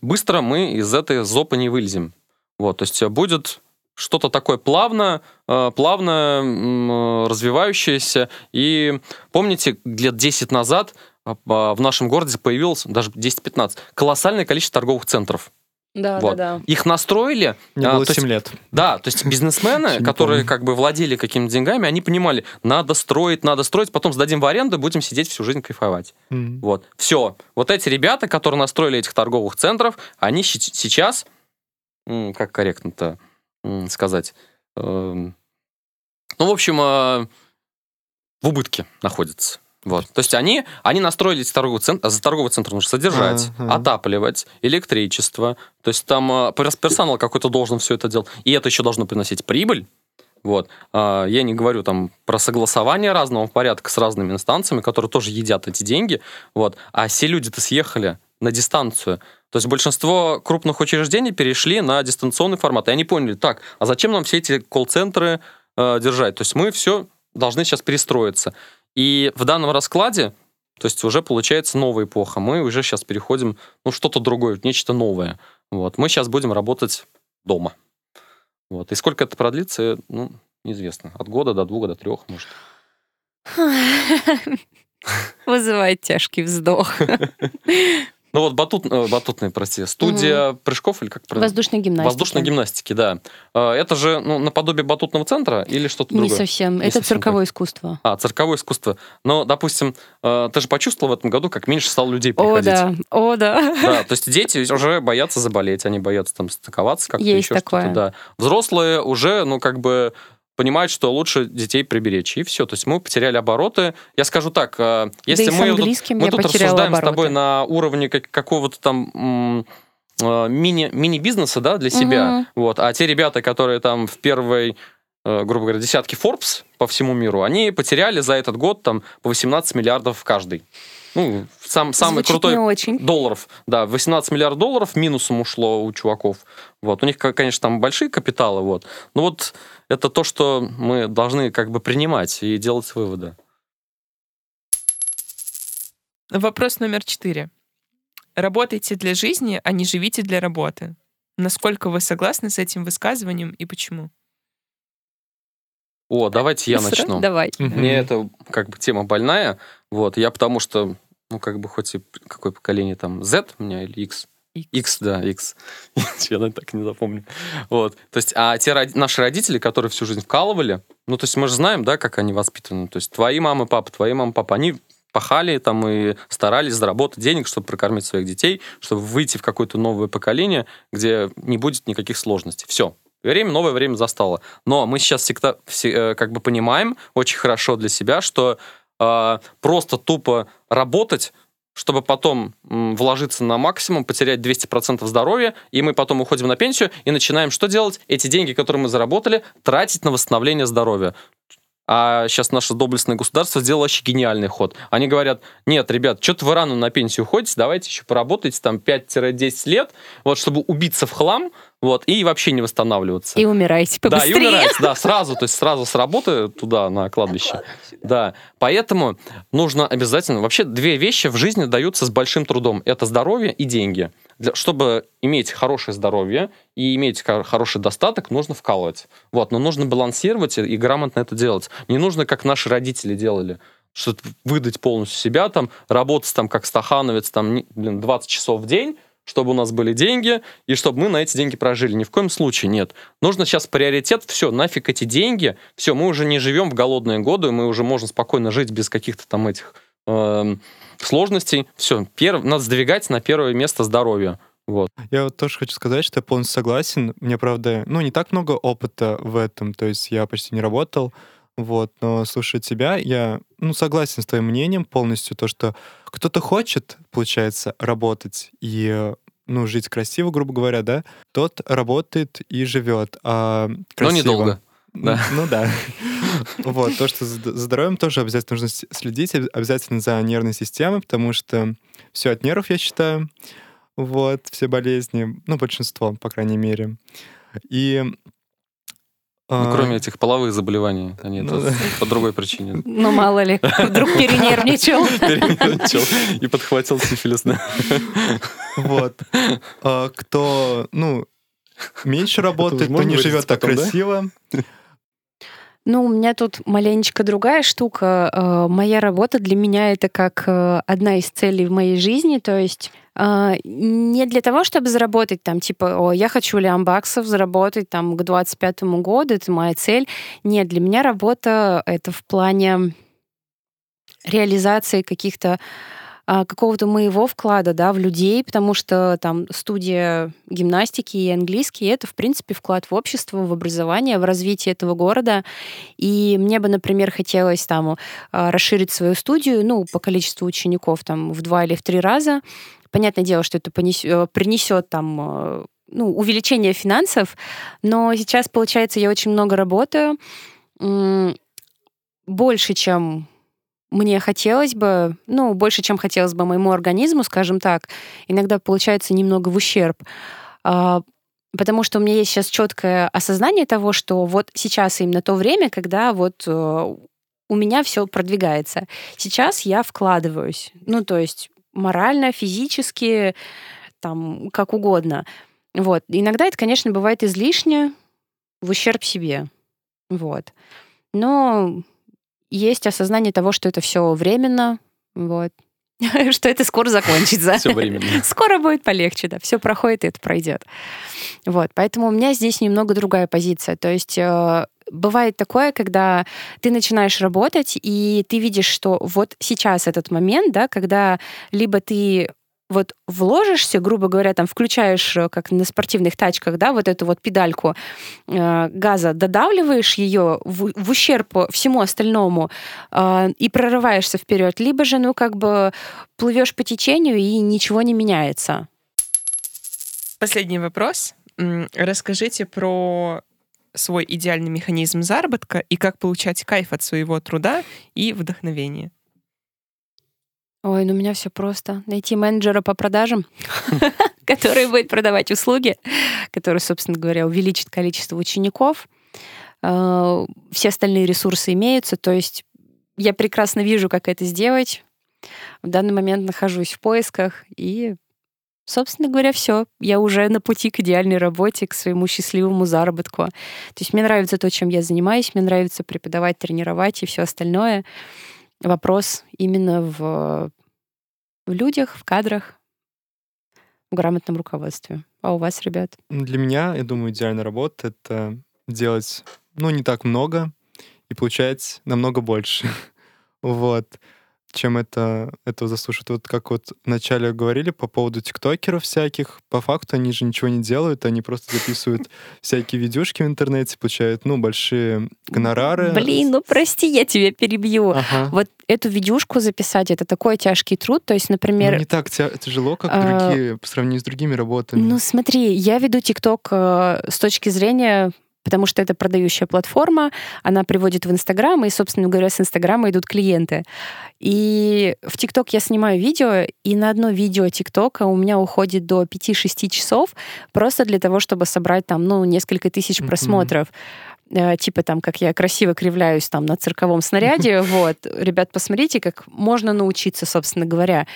быстро мы из этой зопы не вылезем. Вот, то есть э, будет что-то такое плавно, э, плавно э, развивающееся. И помните, лет 10 назад а, а, в нашем городе появилось, даже 10-15, колоссальное количество торговых центров. Да, Вот. да, да. Их настроили, Мне а, было то есть 7 лет. да, то есть бизнесмены, которые как бы владели какими-то деньгами, они понимали, надо строить, надо строить, потом сдадим в аренду, будем сидеть всю жизнь кайфовать. М. Вот, все. Вот эти ребята, которые настроили этих торговых центров, они сейчас, м, как корректно-то, м, сказать, эм, ну, в общем, э, в убытке находятся. Вот. То есть они, они настроились торговый центр, за торговый центр нужно содержать, Ага. отапливать, электричество. То есть там э, перс- персонал какой-то должен все это делать. И это еще должно приносить прибыль. Вот. А, Я не говорю там про согласование разного порядка с разными инстанциями, которые тоже едят эти деньги. Вот. А все люди-то съехали на дистанцию. То есть большинство крупных учреждений перешли на дистанционный формат. И они поняли, так, а зачем нам все эти колл-центры э, держать? То есть мы все должны сейчас перестроиться. И в данном раскладе, то есть уже получается новая эпоха. Мы уже сейчас переходим, ну, что-то другое, нечто новое. Вот. Мы сейчас будем работать дома. Вот. И сколько это продлится, ну, неизвестно. От года до двух, до трех, может. Вызывает тяжкий вздох. Ну вот батут, э, батутная, прости, студия прыжков или как правильно? Воздушной гимнастики. Воздушной гимнастики, да. Э, Это же ну, наподобие батутного центра или что-то Не другое? совсем. Не Это совсем цирковое искусство. А, цирковое искусство. Но, допустим, э, ты же почувствовал в этом году, как меньше стало людей О, приходить. да, о, да. Да, то есть дети уже боятся заболеть, они боятся там стыковаться как-то, Есть еще что-то, такое. да. Взрослые уже, ну, как бы понимают, что лучше детей приберечь, и все. То есть мы потеряли обороты. Я скажу так, э, если да мы, тут, английским мы тут рассуждаем обороты. с тобой на уровне как- какого-то там э, мини, мини-бизнеса, да, для себя, Мгм. вот, а те ребята, которые там в первой э, грубо говоря, десятки Forbes по всему миру, они потеряли за этот год там по 18 миллиардов каждый. Ну, сам, самый Звучит крутой очень. долларов, да, 18 миллиардов долларов минусом ушло у чуваков. Вот. У них, конечно, там большие капиталы, вот. Но вот это то, что мы должны как бы принимать и делать выводы. Вопрос номер четыре. Работайте для жизни, а не живите для работы. Насколько вы согласны с этим высказыванием и почему? О, давайте я начну. Давай. Мне это как бы тема больная. Вот. Я потому что, ну, как бы хоть и какое поколение там Z у меня или X, Икс. X, да, X. Я так не запомню. Вот. То есть, а те роди- наши родители, которые всю жизнь вкалывали, ну, то есть мы же знаем, да, как они воспитаны. То есть твои мамы, папа, твои мамы, папа, они пахали там и старались заработать денег, чтобы прокормить своих детей, чтобы выйти в какое-то новое поколение, где не будет никаких сложностей. Все. Время, новое время застало. Но мы сейчас всегда все, э, как бы понимаем очень хорошо для себя, что э, просто тупо работать чтобы потом вложиться на максимум, потерять 200% здоровья, и мы потом уходим на пенсию и начинаем что делать? Эти деньги, которые мы заработали, тратить на восстановление здоровья. А сейчас наше доблестное государство сделало вообще гениальный ход. Они говорят, нет, ребят, что-то вы рано на пенсию уходите, давайте еще поработайте там 5-10 лет, вот, чтобы убиться в хлам, вот, и вообще не восстанавливаться. И умирайте Да, побыстрее. и умирать, да, сразу, то есть сразу с работы туда, на кладбище. Да, поэтому нужно обязательно... Вообще две вещи в жизни даются с большим трудом. Это здоровье и деньги. Для, чтобы иметь хорошее здоровье и иметь хор- хороший достаток, нужно вкалывать. Вот, но нужно балансировать и, и грамотно это делать. Не нужно, как наши родители делали, что выдать полностью себя, там, работать там как стахановец, там, блин, 20 часов в день, чтобы у нас были деньги, и чтобы мы на эти деньги прожили. Ни в коем случае нет. Нужно сейчас приоритет, все, нафиг эти деньги, все, мы уже не живем в голодные годы, мы уже можем спокойно жить без каких-то там этих эм, сложностей. Все, перв... надо сдвигать на первое место здоровье. Вот. Я вот тоже хочу сказать, что я полностью согласен. Мне, правда, ну, не так много опыта в этом, то есть я почти не работал, вот, но слушая тебя, я, ну, согласен с твоим мнением полностью, то, что кто-то хочет, получается, работать и, ну, жить красиво, грубо говоря, да, тот работает и живет, а Но красиво- недолго. Да. Ну да. Вот, то, что за здоровьем тоже обязательно нужно следить, об- обязательно за нервной системой, потому что все от нервов, я считаю. Вот, все болезни, ну, большинство, по крайней мере. И... Ну, а, кроме этих половых заболеваний, они ну это да. по другой причине. Ну, мало ли, вдруг перенервничал. Перенервничал и подхватил сифилис. да. Вот. А, Кто, ну, меньше работает, то можно не живет так красиво. Ну, у меня тут маленечко другая штука. Э, Моя работа для меня это как э, одна из целей в моей жизни. То есть э, не для того, чтобы заработать там, типа, о, я хочу лям баксов заработать там к 25 году, это моя цель. Нет, для меня работа это в плане реализации каких-то какого-то моего вклада, да, в людей, потому что там студия гимнастики и английский — это, в принципе, вклад в общество, в образование, в развитие этого города. И мне бы, например, хотелось там а, расширить свою студию, ну, по количеству учеников там в два или в три раза. Понятное дело, что это понесет, принесет там а, ну, увеличение финансов, но сейчас, получается, я очень много работаю, больше, чем мне хотелось бы, ну, больше, чем хотелось бы моему организму, скажем так, иногда получается немного в ущерб. А, потому что у меня есть сейчас четкое осознание того, что вот сейчас именно то время, когда вот э, у меня все продвигается. Сейчас я вкладываюсь. Ну, то есть морально, физически, там, как угодно. Вот. Иногда это, конечно, бывает излишне в ущерб себе. Вот. Но есть осознание того, что это все временно, вот, что это скоро закончится. Все временно. Скоро будет полегче, да, все проходит и это пройдет. Вот, поэтому у меня здесь немного другая позиция. То есть э, бывает такое, когда ты начинаешь работать, и ты видишь, что вот сейчас этот момент, да, когда либо ты вот вложишься, грубо говоря, там включаешь, э, как на спортивных тачках, да, вот эту вот педальку э, газа, додавливаешь ее в, в ущерб всему остальному э, и прорываешься вперед, либо же, ну, как бы плывешь по течению и ничего не меняется. Последний вопрос. Расскажите про свой идеальный механизм заработка и как получать кайф от своего труда и вдохновения. Ой, ну у меня все просто. Найти менеджера по продажам, который будет продавать услуги, который, собственно говоря, увеличит количество учеников. А, все остальные ресурсы имеются, то есть я прекрасно вижу, как это сделать. В данный момент нахожусь в поисках и Собственно говоря, все. Я уже на пути к идеальной работе, к своему счастливому заработку. То есть мне нравится то, чем я занимаюсь, мне нравится преподавать, тренировать и все остальное вопрос именно в, в людях, в кадрах, в грамотном руководстве. А у вас, ребят? Для меня, я думаю, идеальная работа — это делать, ну, не так много и получать намного больше. вот чем это, этого заслуживает. Вот как вот вначале говорили по поводу тиктокеров всяких, по факту они же ничего не делают, они просто записывают всякие видюшки в интернете, получают, ну, большие гонорары. Блин, ну прости, я тебя перебью. Ага. Вот эту видюшку записать, это такой тяжкий труд, то есть, например... Ну, не так тяжело, как а, другие, по сравнению с другими работами. Ну, смотри, я веду тикток э, с точки зрения потому что это продающая платформа, она приводит в Инстаграм, и, собственно говоря, с Инстаграма идут клиенты. И в ТикТок я снимаю видео, и на одно видео ТикТока у меня уходит до 5-6 часов просто для того, чтобы собрать там, ну, несколько тысяч mm-hmm. просмотров э, типа там, как я красиво кривляюсь там на цирковом снаряде, вот, ребят, посмотрите, как можно научиться, собственно говоря.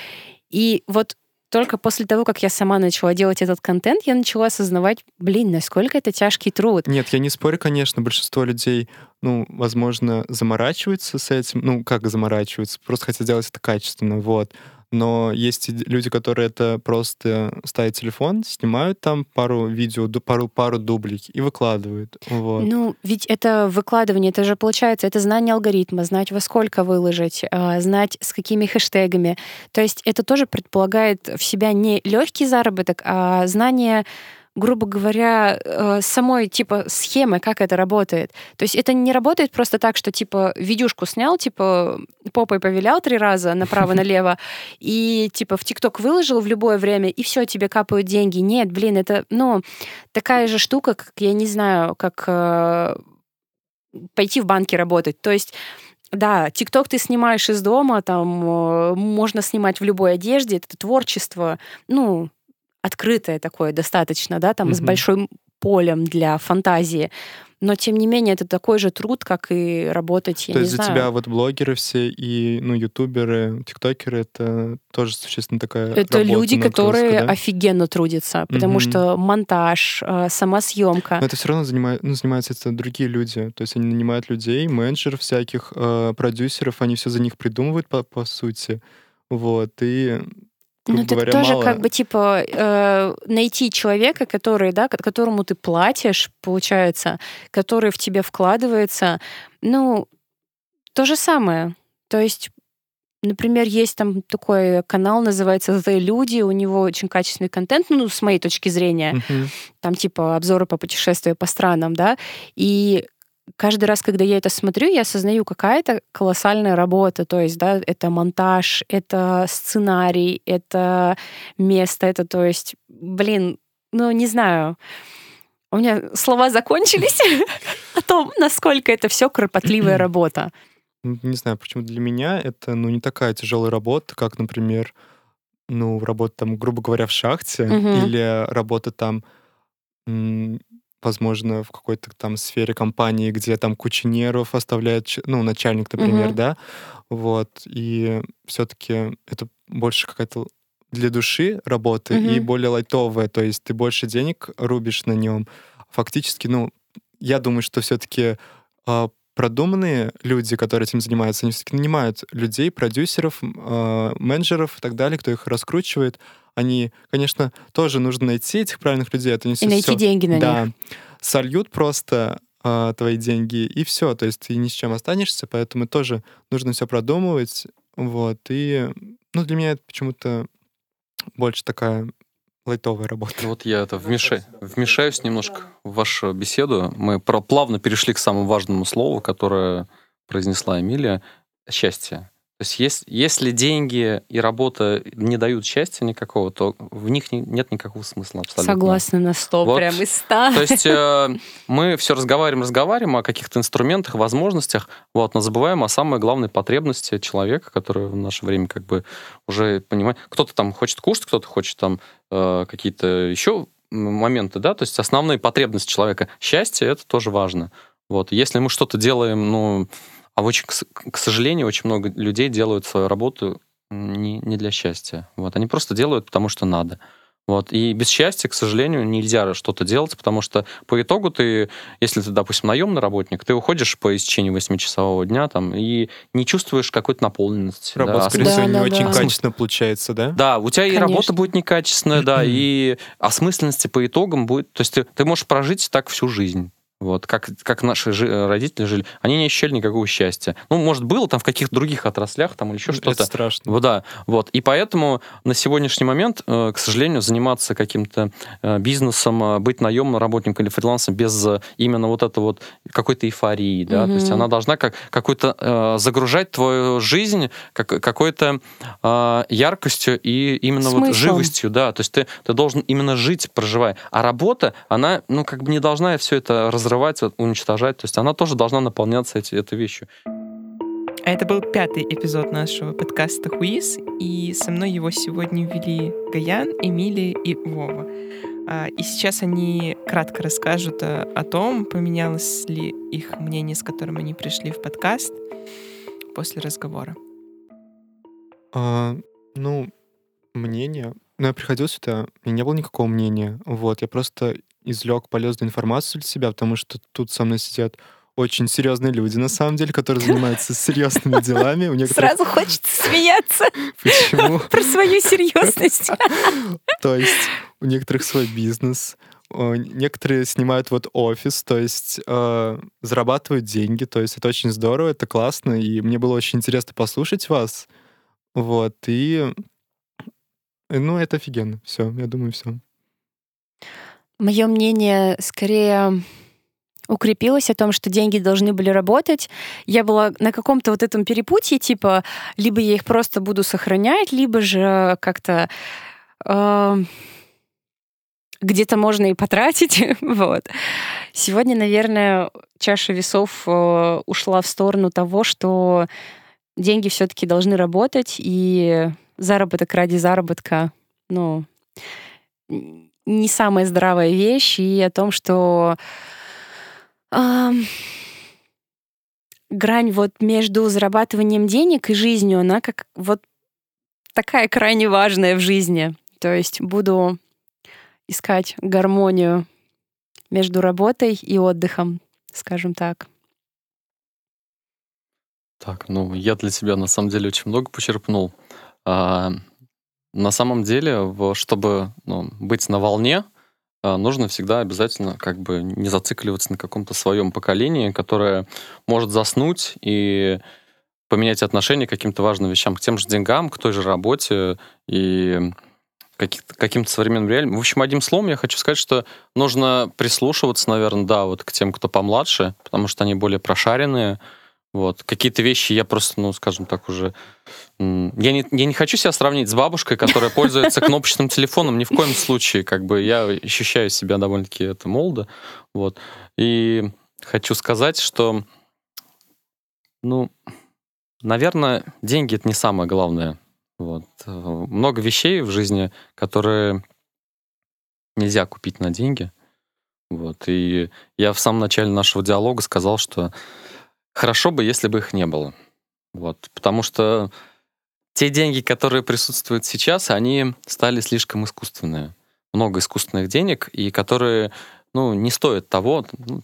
И вот только после того, как я сама начала делать этот контент, я начала осознавать, блин, насколько это тяжкий труд. Нет, я не спорю, конечно, большинство людей, ну, возможно, заморачиваются с этим, ну, как заморачиваются, просто хотят сделать это качественно, вот но есть люди, которые это просто ставят телефон, снимают там пару видео, пару, пару дублей и выкладывают. Вот. Ну, ведь это выкладывание, это же получается, это знание алгоритма, знать во сколько выложить, а, знать с какими хэштегами. То есть это тоже предполагает в себя не легкий заработок, а знание грубо говоря, э, самой типа схемы, как это работает. То есть это не работает просто так, что типа видюшку снял, типа попой повилял три раза направо-налево и типа в ТикТок выложил в любое время, и все, тебе капают деньги. Нет, блин, это, ну, такая же штука, как, я не знаю, как э, пойти в банке работать. То есть да, ТикТок ты снимаешь из дома, там э, можно снимать в любой одежде, это творчество, ну, открытое такое достаточно, да, там mm-hmm. с большим полем для фантазии. Но, тем не менее, это такой же труд, как и работать, я То есть для тебя вот блогеры все и, ну, ютуберы, тиктокеры, это тоже существенно такая Это люди, которые да? офигенно трудятся, потому mm-hmm. что монтаж, э, сама съемка. Но это все равно занимает, ну, занимаются это другие люди. То есть они нанимают людей, менеджеров всяких, э, продюсеров, они все за них придумывают, по, по сути. Вот, и ну, это говоря, тоже мало... как бы типа э, найти человека, который, да, которому ты платишь, получается, который в тебе вкладывается. Ну, то же самое. То есть Например, есть там такой канал, называется The Люди, у него очень качественный контент, ну, с моей точки зрения. Мгм. Там типа обзоры по путешествию по странам, да, и каждый раз, когда я это смотрю, я осознаю, какая это колоссальная работа. То есть, да, это монтаж, это сценарий, это место, это, то есть, блин, ну, не знаю. У меня слова закончились о том, насколько это все кропотливая работа. Не знаю, почему для меня это, ну, не такая тяжелая работа, как, например, ну, работа там, грубо говоря, в шахте или работа там, возможно, в какой-то там сфере компании, где там куча нервов оставляет, ну, начальник, например, Мгм. да, вот, и все-таки это больше какая-то для души работа и Мгм. более лайтовая, то есть ты больше денег рубишь на нем. Фактически, ну, я думаю, что все-таки продуманные люди, которые этим занимаются, они все-таки нанимают людей, продюсеров, э, менеджеров и так далее, кто их раскручивает. Они, конечно, тоже нужно найти этих правильных людей. Это не И всё- найти всё- деньги на да, них. сольют просто а, твои деньги, и все. То есть ты ни с чем останешься, поэтому тоже нужно все продумывать. Вот. И ну, для меня это почему-то больше такая лайтовая работа. Ну Вот я это вмеша- вмешаюсь немножко в вашу беседу. Мы про- плавно перешли к самому важному слову, которое произнесла Эмилия — счастье. То есть ес- если деньги и работа не дают счастья никакого, то в них не- нет никакого смысла абсолютно. Согласна на сто, Вот. прям из ста. То есть э, мы все разговариваем, разговариваем о каких-то инструментах, возможностях, вот, но забываем о самой главной потребности человека, который в наше время как бы уже понимает. Кто-то там хочет кушать, кто-то хочет там э, какие-то еще моменты, да, то есть основные потребности человека. Счастье это тоже важно. Вот, если мы что-то делаем, ну, а очень, к сожалению, очень много людей делают свою работу не, не для счастья. Вот, они просто делают, потому что надо. Вот. И без счастья, к сожалению, нельзя что-то делать, потому что по итогу ты, если ты, допустим, наемный работник, ты уходишь по истечении 8-часового дня там, и не чувствуешь какой-то наполненности. Работа, да, скорее Да, всего, не да, очень да. качественно получается, да? да, у тебя и Конечно. работа будет некачественная, да, и осмысленности по итогам будет. То есть ты, ты можешь прожить так всю жизнь. Вот, как, как наши жи- родители жили. Они не ощущали никакого счастья. Ну, может, было там в каких-то других отраслях там или еще Это что-то. страшно. Вот, да, вот. И поэтому на сегодняшний момент, э, к сожалению, заниматься каким-то э, бизнесом, э, быть наемным работником или фрилансом без э, именно вот это вот какой-то эйфории, да, то есть она должна как какой-то э, загружать твою жизнь как, какой-то э, яркостью и именно вот Смыслом. живостью, да, то есть ты, ты должен именно жить, проживая. А работа, она, ну, как бы не должна все это разрывать, вот, уничтожать, то есть она тоже должна наполняться эти, этой вещью. А это был пятый эпизод нашего подкаста «Хуиз», и со мной его сегодня вели Гаян, Эмилия и Вова. А, И сейчас они кратко расскажут о, о том, поменялось ли их мнение, с которым они пришли в подкаст после разговора. А, ну, мнение. Ну, я приходил сюда, у меня не было никакого мнения. Вот, я просто извлек полезную информацию для себя, потому что тут со мной сидят очень серьезные люди, на самом деле, которые занимаются серьезными делами. У некоторых... Сразу хочется смеяться Почему? про свою серьезность. То есть у некоторых свой бизнес, некоторые снимают вот офис, то есть э, зарабатывают деньги, то есть это очень здорово, это классно, и мне было очень интересно послушать вас, вот, и ну, это офигенно, все, я думаю, все. Мое мнение скорее укрепилось о том, что деньги должны были работать. Я была на каком-то вот этом перепутье, типа, либо я их просто буду сохранять, либо же как-то э, где-то можно и потратить. вот. Сегодня, наверное, чаша весов э, ушла в сторону того, что деньги все-таки должны работать, и заработок ради заработка, ну, не самая здравая вещь, и о том, что ам, грань вот между зарабатыванием денег и жизнью, она как вот такая крайне важная в жизни. То есть буду искать гармонию между работой и отдыхом, скажем так. Так, ну, я для себя на самом деле очень много почерпнул. На самом деле, чтобы ну, быть на волне, а, нужно всегда обязательно как бы не зацикливаться на каком-то своем поколении, которое может заснуть и поменять отношение к каким-то важным вещам, к тем же деньгам, к той же работе и каким-то современным реалиям. В общем, одним словом, я хочу сказать, что нужно прислушиваться, наверное, да, вот к тем, кто помладше, потому что они более прошаренные. Вот. Какие-то вещи я просто, ну, скажем так, уже... Я не, я не хочу себя сравнить с бабушкой, которая пользуется кнопочным телефоном, ни в коем случае. Как бы я ощущаю себя довольно-таки это молодо. Вот. И хочу сказать, что, ну, наверное, деньги — это не самое главное вот. Много вещей в жизни, которые нельзя купить на деньги. Вот. И я в самом начале нашего диалога сказал, что хорошо бы, если бы их не было. Вот. Потому что те деньги, которые присутствуют сейчас, они стали слишком искусственные. Много искусственных денег, и которые ну, не стоят того. Ну,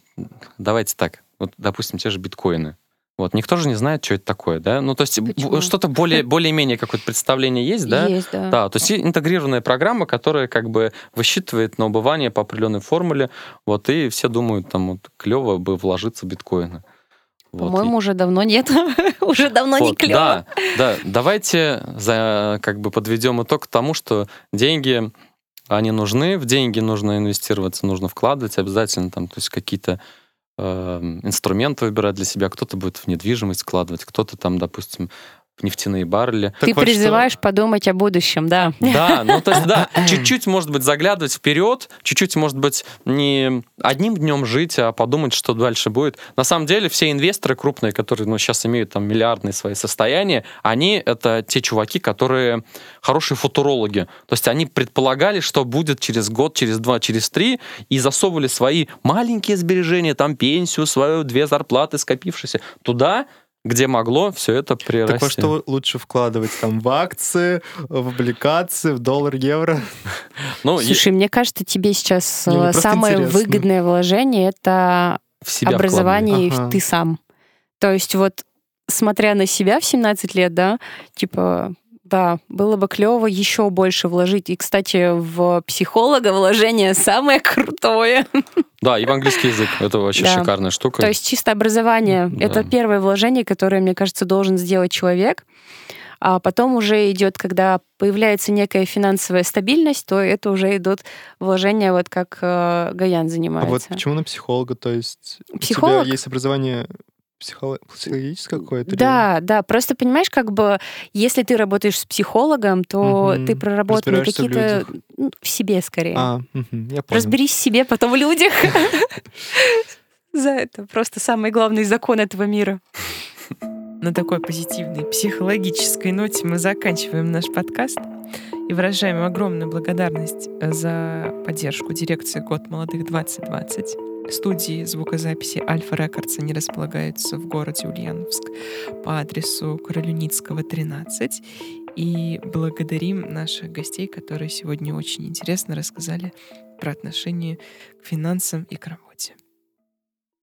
давайте так. Вот, допустим, те же биткоины. Вот, никто же не знает, что это такое, да? Ну, то есть что-то более, более-менее какое-то представление есть, да? Есть, да. Да, то есть интегрированная программа, которая как бы высчитывает на убывание по определенной формуле, вот, и все думают, там, вот, клево бы вложиться в биткоины. Вот. По-моему, уже давно нет, уже давно вот, не клево. Да, да, давайте за, как бы подведем итог к тому, что деньги, они нужны, в деньги нужно инвестироваться, нужно вкладывать обязательно, там, то есть какие-то Эм, инструменты выбирать для себя, кто-то будет в недвижимость вкладывать, кто-то там, допустим, нефтяные баррели. Ты вот призываешь что... подумать о будущем, да. Да, ну то есть да, чуть-чуть, может быть, заглядывать вперед, чуть-чуть, может быть, не одним днем жить, а подумать, что дальше будет. На самом деле все инвесторы крупные, которые ну, сейчас имеют там миллиардные свои состояния, они это те чуваки, которые хорошие футурологи. То есть они предполагали, что будет через год, через два, через три, и засовывали свои маленькие сбережения, там пенсию свою, две зарплаты скопившиеся туда, где могло все это прирасти. Так во что лучше вкладывать? Там в акции, в облигации, в доллар, евро? Ну, Слушай, мне кажется, тебе сейчас не, самое интересно. выгодное вложение — это образование ага. ты сам. То есть вот смотря на себя в 17 лет, да, типа да, было бы клево еще больше вложить. И, кстати, в психолога вложение самое крутое. Да, и в английский язык. Это вообще да. шикарная штука. То есть чисто образование. Да. Это первое вложение, которое, мне кажется, должен сделать человек. А потом уже идет, когда появляется некая финансовая стабильность, то это уже идут вложения, вот как э, Гаян занимается. А вот почему на психолога? То есть Психолог? у тебя есть образование психологическое какое-то? Да, или... да. Просто понимаешь, как бы, если ты работаешь с психологом, то угу. ты проработанные какие-то в, ну, в себе скорее. А, угу, я понял. Разберись в себе, потом в людях. За это просто самый главный закон этого мира. На такой позитивной психологической ноте мы заканчиваем наш подкаст и выражаем огромную благодарность за поддержку дирекции «Год молодых 2020». Студии звукозаписи Альфа Рекордс они располагаются в городе Ульяновск по адресу Королюницкого, 13. И благодарим наших гостей, которые сегодня очень интересно рассказали про отношение к финансам и к работе.